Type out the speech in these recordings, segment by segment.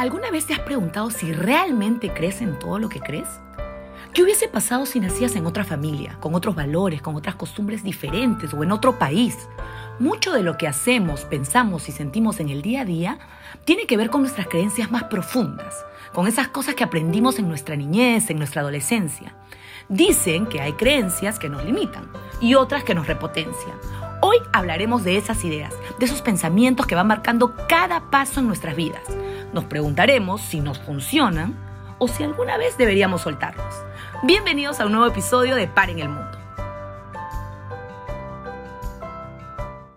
¿Alguna vez te has preguntado si realmente crees en todo lo que crees? ¿Qué hubiese pasado si nacías en otra familia, con otros valores, con otras costumbres diferentes o en otro país? Mucho de lo que hacemos, pensamos y sentimos en el día a día tiene que ver con nuestras creencias más profundas, con esas cosas que aprendimos en nuestra niñez, en nuestra adolescencia. Dicen que hay creencias que nos limitan y otras que nos repotencian. Hoy hablaremos de esas ideas, de esos pensamientos que van marcando cada paso en nuestras vidas. Nos preguntaremos si nos funcionan o si alguna vez deberíamos soltarlos. Bienvenidos a un nuevo episodio de Par en el Mundo.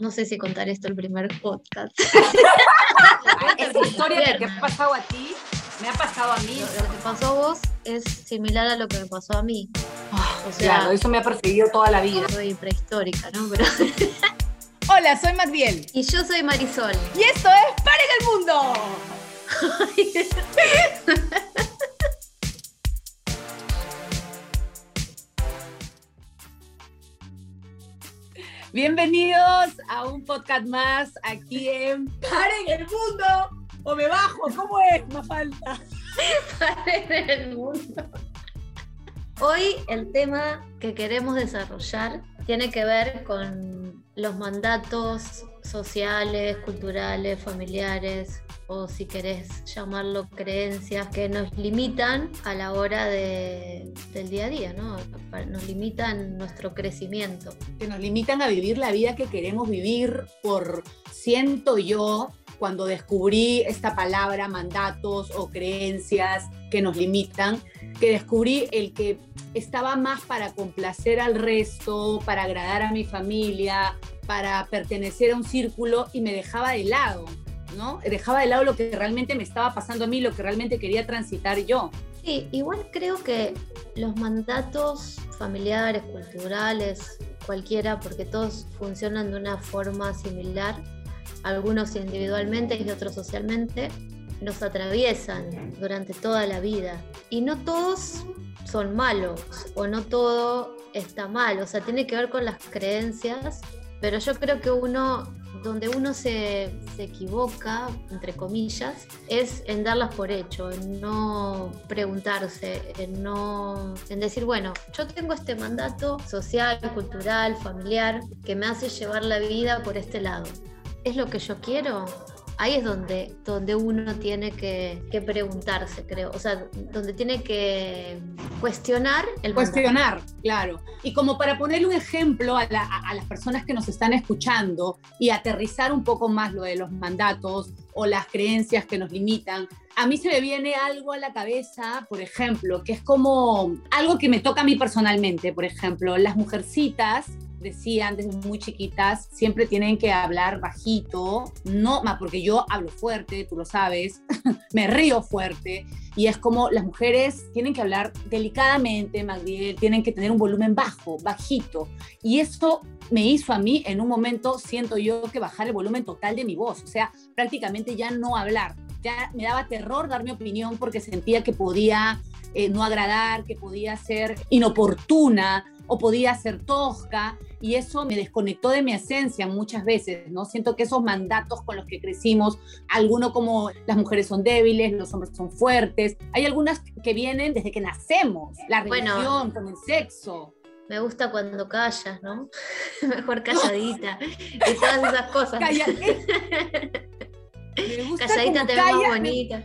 No sé si contar esto el primer podcast. Esa historia que te ha pasado a ti, me ha pasado a mí. Lo, que pasó a vos es similar a lo que me pasó a mí. Ah, o sea, claro, eso me ha perseguido toda la vida. Soy prehistórica, ¿no? Pero... Hola, soy Magdiel. Y yo soy Marisol. Y esto es Par en el Mundo. Bienvenidos a un podcast más aquí en Paren el Mundo. O me bajo, ¿cómo es? Me falta. Paren el Mundo. Hoy el tema que queremos desarrollar tiene que ver con los mandatos sociales, culturales, familiares, o si querés llamarlo creencias que nos limitan a la hora de, del día a día, ¿no? Nos limitan nuestro crecimiento. Que nos limitan a vivir la vida que queremos vivir por, siento yo, cuando descubrí esta palabra, mandatos o creencias que nos limitan, que descubrí el que estaba más para complacer al resto, para agradar a mi familia, para pertenecer a un círculo y me dejaba de lado ¿no? Dejaba de lado lo que realmente me estaba pasando a mí, lo que realmente quería transitar yo. Sí, igual creo que los mandatos familiares, culturales, cualquiera, porque todos funcionan de una forma similar, algunos individualmente y otros socialmente, nos atraviesan durante toda la vida. Y no todos son malos o no todo está mal, o sea, tiene que ver con las creencias, pero yo creo que uno donde uno se, equivoca, entre comillas, es en darlas por hecho, en no preguntarse, en no en decir, bueno, yo tengo este mandato social, cultural, familiar, que me hace llevar la vida por este lado. ¿Es lo que yo quiero? ahí es donde, donde uno tiene que, preguntarse, creo. O sea, donde tiene que cuestionar el Cuestionar, claro. Y como para ponerle un ejemplo a, a, las personas que nos están escuchando y aterrizar un poco más lo de los mandatos o las creencias que nos limitan, a mí se me viene algo a la cabeza, por ejemplo, que es como algo que me toca a mí personalmente, por ejemplo, las mujercitas decían desde muy chiquitas, siempre tienen que hablar bajito, no, más porque yo hablo fuerte, tú lo sabes, me río fuerte, y es como las mujeres tienen que hablar delicadamente, Magdiel, tienen que tener un volumen bajo, bajito, y esto me hizo a mí en un momento, siento yo, que bajar el volumen total de mi voz, o sea, prácticamente ya no hablar, ya me daba terror dar mi opinión porque sentía que podía eh, no agradar, que podía ser inoportuna o podía ser tosca y eso me desconectó de mi esencia muchas veces, ¿no? Siento que esos mandatos con los que crecimos, algunos como las mujeres son débiles, los hombres son fuertes, hay algunas que vienen desde que nacemos, la religión, con el sexo. Me gusta cuando callas, ¿no? Mejor calladita. y todas esas cosas. Calladita te ves más bonita.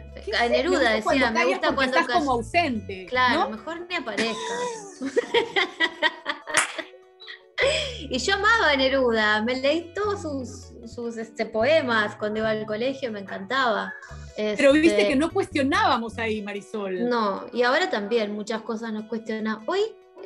Neruda decía, me gusta cuando estás como ausente. Claro, mejor ni aparezcas. y yo amaba a Neruda, me leí todos sus, sus este, poemas cuando iba al colegio, me encantaba. Pero viste este, que no cuestionábamos ahí, Marisol. No, y ahora también muchas cosas nos cuestionan. Hoy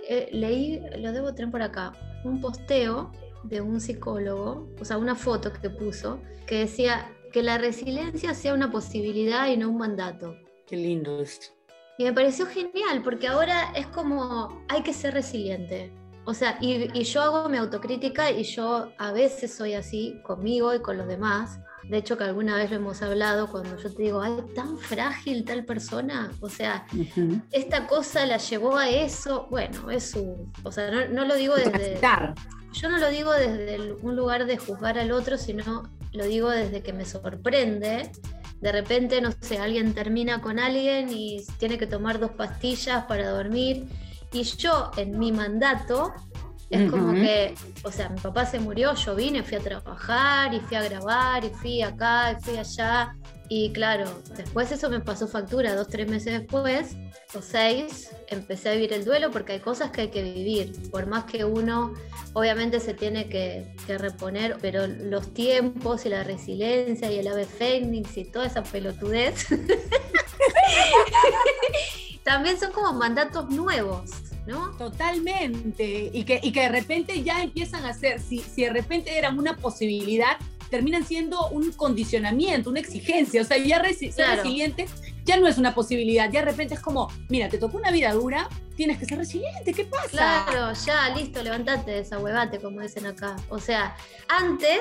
eh, leí, lo debo tener por acá, un posteo de un psicólogo, o sea, una foto que puso, que decía, que la resiliencia sea una posibilidad y no un mandato. Qué lindo esto. Y me pareció genial, porque ahora es como, hay que ser resiliente. O sea, y, yo hago mi autocrítica y yo a veces soy así conmigo y con los demás. De hecho, que alguna vez lo hemos hablado cuando yo te digo, ay, tan frágil tal persona. O sea, esta cosa la llevó a eso. Bueno, es su. O sea, no, no lo digo desde. Yo no lo digo desde un lugar de juzgar al otro, sino lo digo desde que me sorprende De repente, no sé, alguien termina con alguien y tiene que tomar dos pastillas para dormir. Y yo, en mi mandato, es como que, o sea, mi papá se murió, yo vine, fui a trabajar y fui a grabar y fui acá y fui allá. Y claro, después eso me pasó factura, dos, tres meses después, o seis, empecé a vivir el duelo porque hay cosas que hay que vivir. Por más que uno, obviamente se tiene que, reponer, pero los tiempos y la resiliencia y el ave fénix y toda esa pelotudez, también son como mandatos nuevos. ¿no? Totalmente. Y que, y que de repente ya empiezan a ser, si, si de repente eran una posibilidad, terminan siendo un condicionamiento, una exigencia. O sea, ya ser resiliente ya no es una posibilidad. Ya de repente es como, mira, te tocó una vida dura, tienes que ser resiliente, ¿qué pasa? Claro, ya, listo, levantate, desahuevate, como dicen acá. O sea, antes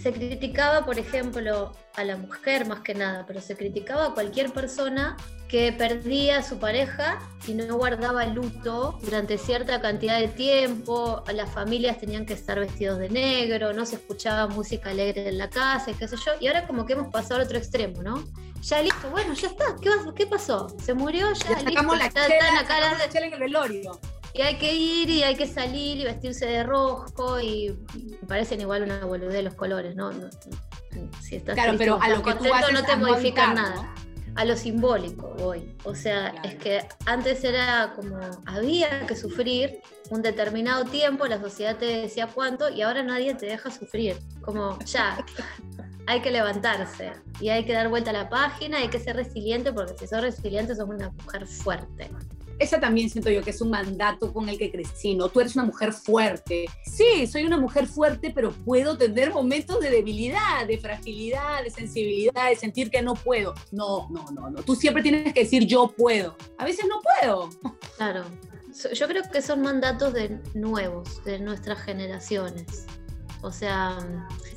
se criticaba, por ejemplo, a la mujer más que nada, pero se criticaba a cualquier persona que perdía a su pareja y no guardaba luto durante cierta cantidad de tiempo, las familias tenían que estar vestidos de negro, no se escuchaba música alegre en la casa, qué sé yo, y ahora como que hemos pasado al otro extremo, ¿no? Ya listo, bueno, ya está, ¿qué, qué pasó? ¿Se murió? Ya, ya sacamos la chela, la chela en el velorio. Y hay que ir y hay que salir y vestirse de rojo y me parecen igual una boludez los colores, ¿no? si estás claro, pero a lo que contento no te modifican nada a lo simbólico voy. O sea, es que antes era como había que sufrir un determinado tiempo, la sociedad te decía cuánto y ahora nadie te deja sufrir. Como ya, hay que levantarse y hay que dar vuelta a la página, hay que ser resiliente porque si sos resiliente sos una mujer fuerte esa también siento yo que es un mandato con el que crecí, ¿no? Tú eres una mujer fuerte. Sí, soy una mujer fuerte, pero puedo tener momentos de debilidad, de fragilidad, de sensibilidad, de sentir que no puedo. No, no, no, no. Tú siempre tienes que decir yo puedo. A veces no puedo. Claro. Yo creo que son mandatos de nuevos, de nuestras generaciones. O sea,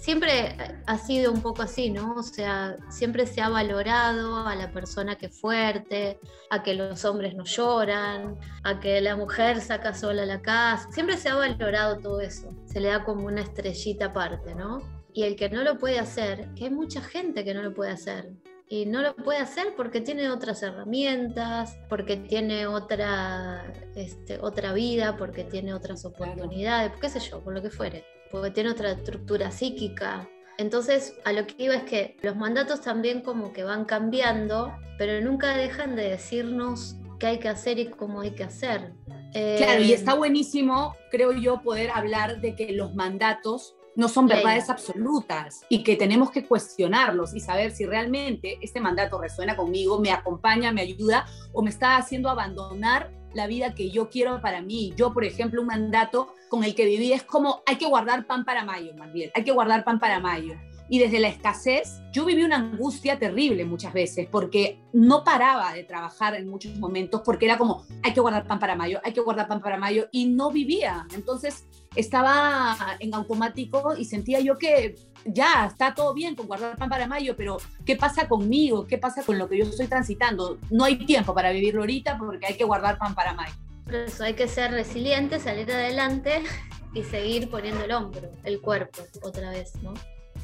siempre ha sido un poco así, ¿no? O sea, siempre se ha valorado a la persona que es fuerte, a que los hombres no lloran, a que la mujer saca sola la casa. Siempre se ha valorado todo eso. Se le da como una estrellita aparte, ¿no? Y el que no lo puede hacer, que hay mucha gente que no lo puede hacer, y no lo puede hacer porque tiene otras herramientas, porque tiene otra, este, otra vida, porque tiene otras oportunidades, qué sé yo, por lo que fuere porque tiene otra estructura psíquica. Entonces, a lo que iba es que los mandatos también como que van cambiando, pero nunca dejan de decirnos qué hay que hacer y cómo hay que hacer. Claro, y eh, está buenísimo, creo yo, poder hablar de que los mandatos no son verdades absolutas y que tenemos que cuestionarlos y saber si realmente este mandato resuena conmigo, me acompaña, me ayuda o me está haciendo abandonar la vida que yo quiero para mí. Yo, por ejemplo, un mandato con el que viví es como hay que guardar pan para mayo, más bien, hay que guardar pan para mayo. Y desde la escasez, yo viví una angustia terrible muchas veces, porque no paraba de trabajar en muchos momentos, porque era como, hay que guardar pan para mayo, hay que guardar pan para mayo, y no vivía. Entonces estaba en automático y sentía yo que ya está todo bien con guardar pan para mayo, pero ¿qué pasa conmigo? ¿Qué pasa con lo que yo estoy transitando? No hay tiempo para vivirlo ahorita porque hay que guardar pan para mayo. Por eso hay que ser resiliente, salir adelante y seguir poniendo el hombro, el cuerpo, otra vez, ¿no?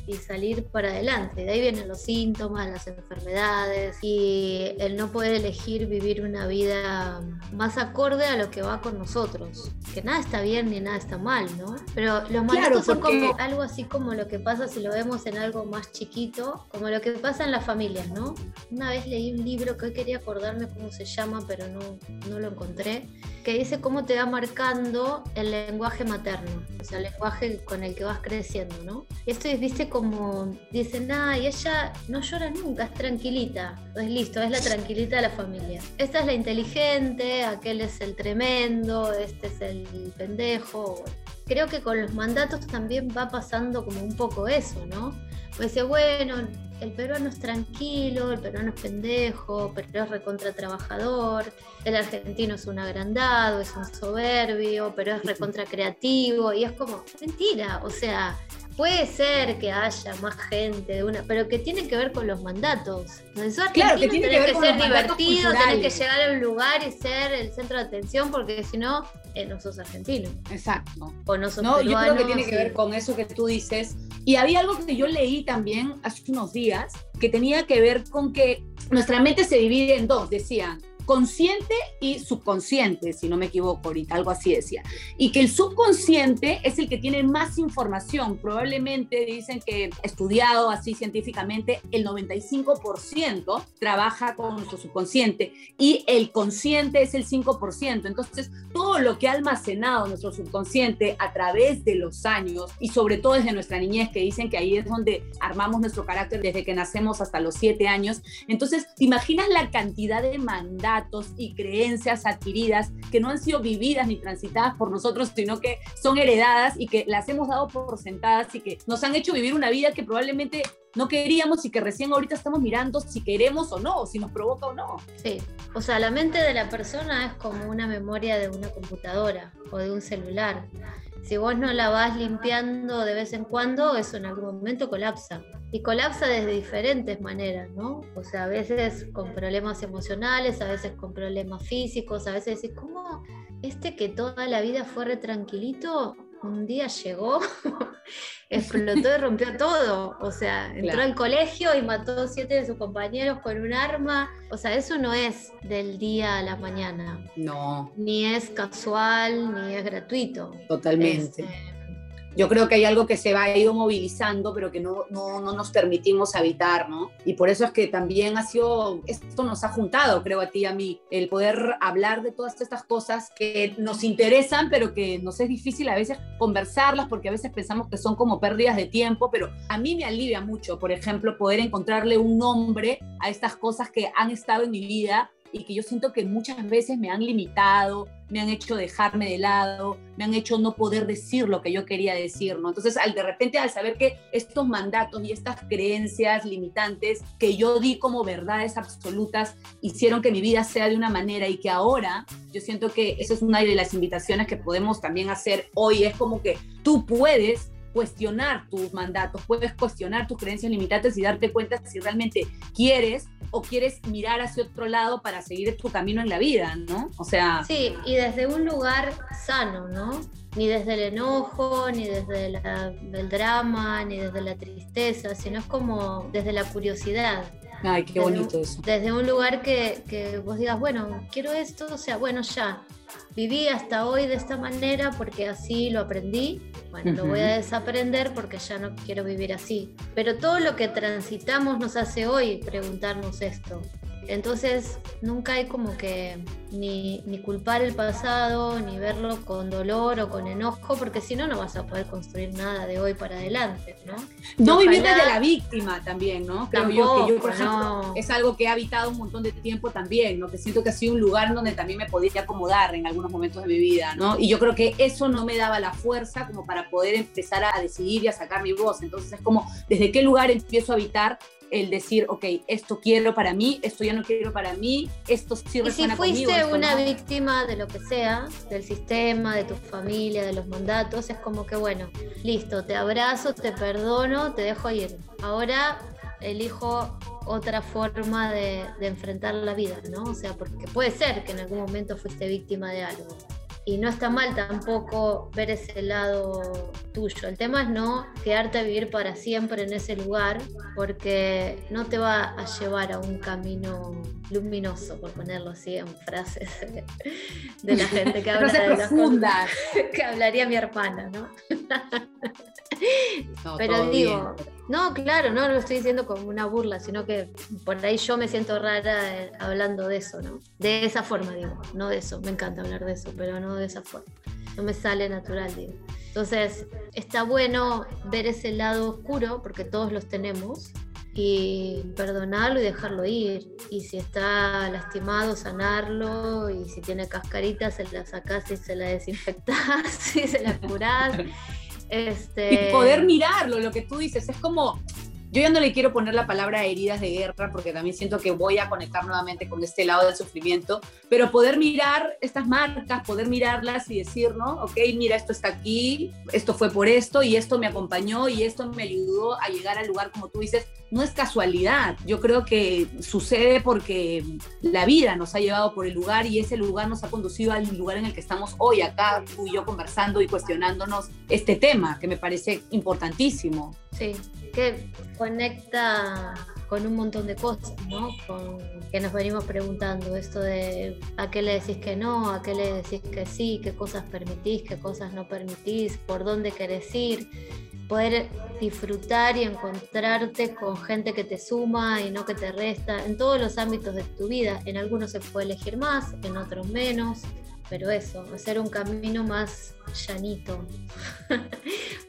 Y salir para adelante. De ahí vienen los síntomas, las enfermedades y el no poder elegir vivir una vida más acorde a lo que va con nosotros. Que nada está bien ni nada está mal, ¿no? Pero los mandatos son como algo así como lo que pasa si lo vemos en algo más chiquito, como lo que pasa en las familias, ¿no? Una vez leí un libro que hoy quería acordarme cómo se llama, pero no, no lo encontré, que dice cómo te va marcando el lenguaje materno, o sea, el lenguaje con el que vas creciendo, ¿no? Esto es, viste, como dicen, ah, y ella no llora nunca, es tranquilita. Pues listo, es la tranquilita de la familia. Esta es la inteligente, aquel es el tremendo, este es el pendejo. Creo que con los mandatos también va pasando como un poco eso, ¿no? Pues dice, bueno, el peruano es tranquilo, el peruano es pendejo, pero es recontra trabajador, el argentino es un agrandado, es un soberbio, pero es recontra creativo, y es como, mentira, o sea, Puede ser que haya más gente de una, pero que tiene que ver con los mandatos. claro, que tiene que, ver ser divertido, tenés que llegar a un lugar y ser el centro de atención, porque si no, eh, no sos argentino. Exacto. O no sos No, yo creo que peruano, tiene que sí. ver con eso que tú dices. Y había algo que yo leí también hace unos días que tenía que ver con que nuestra mente se divide en dos, decían consciente y subconsciente, si no me equivoco ahorita, algo así decía. Y que el subconsciente es el que tiene más información. Probablemente dicen que estudiado así científicamente, el 95% trabaja con nuestro subconsciente y el consciente es el 5%. Entonces, todo lo que ha almacenado nuestro subconsciente a través de los años y sobre todo desde nuestra niñez, que dicen que ahí es donde armamos nuestro carácter desde que nacemos hasta los 7 años. Entonces, ¿te imaginas la cantidad de mandatos y creencias adquiridas que no han sido vividas ni transitadas por nosotros, sino que son heredadas y que las hemos dado por sentadas y que nos han hecho vivir una vida que probablemente no queríamos y que recién ahorita estamos mirando si queremos o no, si nos provoca o no. Sí, o sea, la mente de la persona es como una memoria de una computadora o de un celular. Si vos no la vas limpiando de vez en cuando, eso en algún momento colapsa. Y colapsa desde diferentes maneras, ¿no? O sea, a veces con problemas emocionales, a veces con problemas físicos, a veces decís, ¿cómo este que toda la vida fue re tranquilito, un día llegó, explotó y rompió todo? O sea, entró Claro. al colegio y mató siete de sus compañeros con un arma. O sea, eso no es del día a la mañana. No, Ni es casual, ni es gratuito. totalmente. Este, Yo creo que hay algo que se va a ido movilizando, pero que no, no, no nos permitimos habitar, ¿no? Y por eso es que también ha sido, esto nos ha juntado, creo a ti y a mí, el poder hablar de todas estas cosas que nos interesan, pero que nos es difícil a veces conversarlas, porque a veces pensamos que son como pérdidas de tiempo, pero a mí me alivia mucho, por ejemplo, poder encontrarle un nombre a estas cosas que han estado en mi vida y que yo siento que muchas veces me han limitado, me han hecho dejarme de lado, me han hecho no poder decir lo que yo quería decir, ¿no? Entonces, al de repente, al saber que estos mandatos y estas creencias limitantes que yo di como verdades absolutas hicieron que mi vida sea de una manera y que ahora yo siento que esa es una de las invitaciones que podemos también hacer hoy, es como que tú puedes cuestionar tus mandatos, puedes cuestionar tus creencias limitantes y darte cuenta si realmente quieres o quieres mirar hacia otro lado para seguir tu camino en la vida, ¿no? O sea, Sí, y desde un lugar sano, ¿no? Ni desde el enojo, ni desde la- el drama, ni desde la tristeza, sino es como desde la curiosidad. ay, qué Desde bonito un- eso. Desde un lugar que, que vos digas, bueno, quiero esto, o sea, bueno, ya. Viví hasta hoy de esta manera porque así lo aprendí. Bueno, lo voy a desaprender porque ya no quiero vivir así. Pero todo lo que transitamos nos hace hoy preguntarnos esto. Entonces, nunca hay como que ni, ni culpar el pasado, ni verlo con dolor o con enojo, porque si no, no vas a poder construir nada de hoy para adelante, ¿no? No vivir desde la víctima también, ¿no? Creo yo que yo, Tampoco, por ejemplo, no. es algo que he habitado un montón de tiempo también, ¿no? Que siento que ha sido un lugar donde también me podía acomodar en algunos momentos de mi vida, ¿no? Y yo creo que eso no me daba la fuerza como para poder empezar a decidir y a sacar mi voz. Entonces es como, ¿desde qué lugar empiezo a habitar el decir, ok, esto quiero para mí, esto ya no quiero para mí, esto sí Y si fuiste conmigo, una no? víctima de lo que sea, del sistema, de tu familia, de los mandatos, es como que bueno, listo, te abrazo, te perdono, te dejo ir. Ahora elijo otra forma de, de enfrentar la vida, ¿no? O sea, porque puede ser que en algún momento fuiste víctima de algo. Y no está mal tampoco ver ese lado tuyo. El tema es no quedarte a vivir para siempre en ese lugar, porque no te va a llevar a un camino luminoso, por ponerlo así en frases de la gente que habla de las cosas profundas. que hablaría mi hermana, ¿no? No, Pero digo, bien. No, claro, no lo estoy diciendo como una burla, sino que por ahí yo me siento rara eh, hablando de eso, ¿no? De esa forma, digo, no de eso, me encanta hablar de eso, pero no de esa forma. No me sale natural, digo. Entonces, está bueno ver ese lado oscuro, porque todos los tenemos, y perdonarlo y dejarlo ir. Y si está lastimado, sanarlo, y si tiene cascaritas, se la sacás y se la desinfectás y se la curás. Este... y poder mirarlo, lo que tú dices, es como, yo ya no le quiero poner la palabra heridas de guerra porque también siento que voy a conectar nuevamente con este lado del sufrimiento, pero poder mirar estas marcas, poder mirarlas y decir, ¿no? Ok, mira, esto está aquí, esto fue por esto y esto me acompañó y esto me ayudó a llegar al lugar, como tú dices, no es casualidad. Yo creo que sucede porque la vida nos ha llevado por el lugar y ese lugar nos ha conducido al lugar en el que estamos hoy acá, tú y yo conversando y cuestionándonos este tema que me parece importantísimo. Sí, que conecta con un montón de cosas, ¿no? Que nos venimos preguntando, esto de a qué le decís que no, a qué le decís que sí, qué cosas permitís, qué cosas no permitís, por dónde querés ir poder disfrutar y encontrarte con gente que te suma y no que te resta en todos los ámbitos de tu vida. En algunos se puede elegir más, en otros menos, pero eso, hacer un camino más llanito.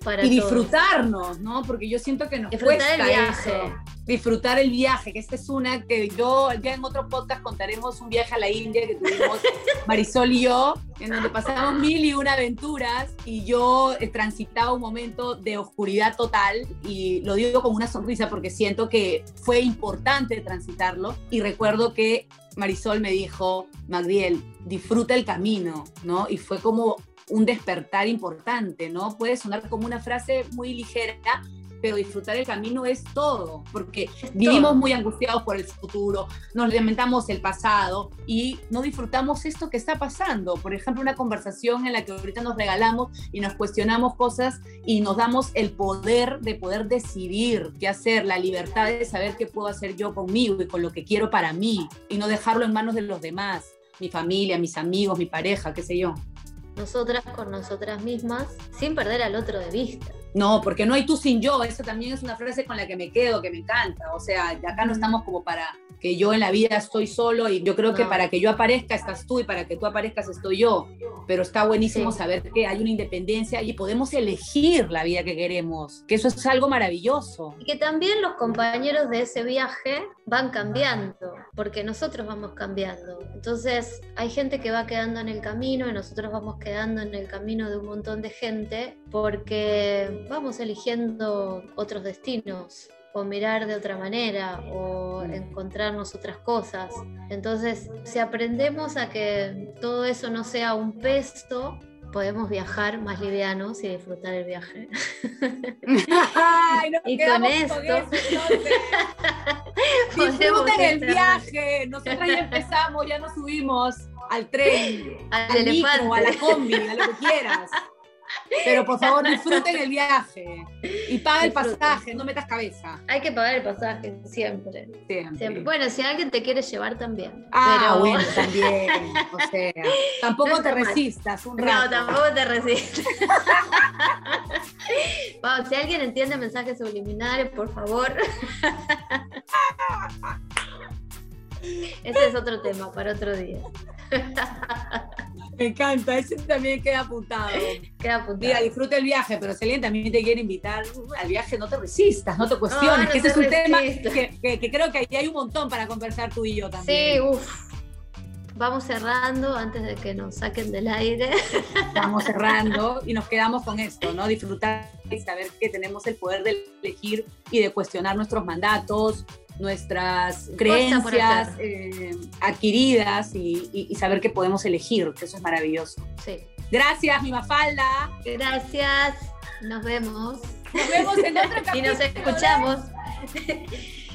para y disfrutarnos, ¿no? Porque yo siento que nos Disfrutar el viaje. Disfrutar el viaje, que esta es una que yo ya en otro podcast contaremos un viaje a la India que tuvimos Marisol y yo, en donde pasamos mil y una aventuras y yo transitaba un momento de oscuridad total y lo digo con una sonrisa porque siento que fue importante transitarlo y recuerdo que Marisol me dijo, Magdiel, disfruta el camino, ¿no? Y fue como un despertar importante, ¿no? Puede sonar como una frase muy ligera, pero disfrutar el camino es todo, porque vivimos muy angustiados por el futuro, nos lamentamos el pasado y no disfrutamos esto que está pasando. Por ejemplo, una conversación en la que ahorita nos regalamos y nos cuestionamos cosas y nos damos el poder de poder decidir qué hacer, la libertad de saber qué puedo hacer yo conmigo y con lo que quiero para mí y no dejarlo en manos de los demás, mi familia, mis amigos, mi pareja, qué sé yo nosotras con nosotras mismas sin perder al otro de vista. No, porque no hay tú sin yo, eso también es una frase con la que me quedo, que me encanta. O sea, acá no estamos como para que yo en la vida estoy solo y yo creo que para que yo aparezca estás tú y para que tú aparezcas estoy yo. Pero está buenísimo saber que hay una independencia y podemos elegir la vida que queremos, que eso es algo maravilloso. Y que también los compañeros de ese viaje van cambiando, porque nosotros vamos cambiando. Entonces hay gente que va quedando en el camino y nosotros vamos quedando en el camino de un montón de gente porque vamos eligiendo otros destinos o mirar de otra manera o mm. encontrarnos otras cosas. Entonces, si aprendemos a que todo eso no sea un peso, podemos viajar más livianos y disfrutar el viaje. y con esto... Disfruten el viaje. Nosotros ya empezamos, ya nos subimos al tren, al, al micro, a la combi, a lo que quieras. Pero por favor disfruten el viaje y paga el pasaje, no metas cabeza. Hay que pagar el pasaje siempre. Siempre. Bueno, si alguien te quiere llevar también. Ah, bueno, también. O sea, tampoco te resistas un rato. No, tampoco te resistas. si alguien entiende mensajes subliminales, por favor. Ese es otro tema para otro día. Me encanta, ese también queda apuntado. Queda apuntado. Mira, disfruta el viaje, pero si alguien también te quiere invitar al viaje, no te resistas, no te cuestiones, que ese es un tema que, creo que ahí hay un montón para conversar tú y yo también. Sí, uff. Vamos cerrando antes de que nos saquen del aire. Vamos cerrando y nos quedamos con esto, ¿no? Disfrutar y saber que tenemos el poder de elegir y de cuestionar nuestros mandatos, nuestras creencias eh, adquiridas y, saber que podemos elegir, que eso es maravilloso. Sí. Gracias, mi Mafalda. Gracias. Nos vemos. Nos vemos en otro capítulo. y nos escuchamos.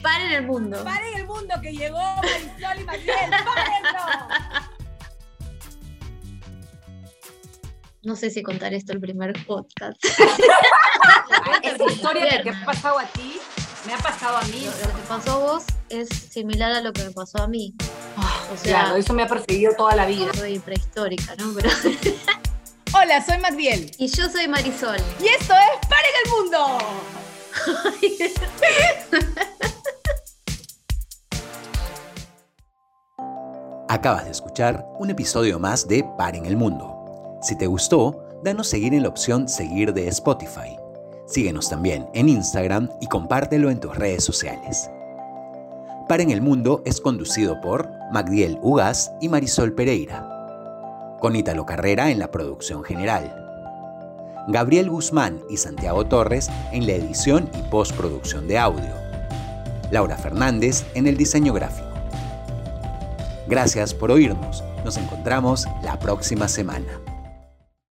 Paren el mundo. Paren el mundo que llegó Marisol y Mariel. ¡Párenlo! No sé si contar esto el primer podcast. Esa historia que ha pasado a ti me ha pasado a mí. Lo, que pasó a vos es similar a lo que me pasó a mí. Ah, o sea, claro, eso me ha perseguido toda la vida. Soy prehistórica, ¿no? Pero... Hola, soy Magdiel. Y yo soy Marisol. Y esto es Paren el Mundo. Acabas de escuchar un episodio más de Paren el Mundo. Si te gustó, danos seguir en la opción Seguir de Spotify Síguenos también en Instagram y compártelo en tus redes sociales. Para en el Mundo es conducido por Magdiel Ugas y Marisol Pereira, con Italo Carrera en la producción general. Gabriel Guzmán y Santiago Torres en la edición y postproducción de audio. Laura Fernández en el diseño gráfico. Gracias por oírnos. Nos encontramos la próxima semana.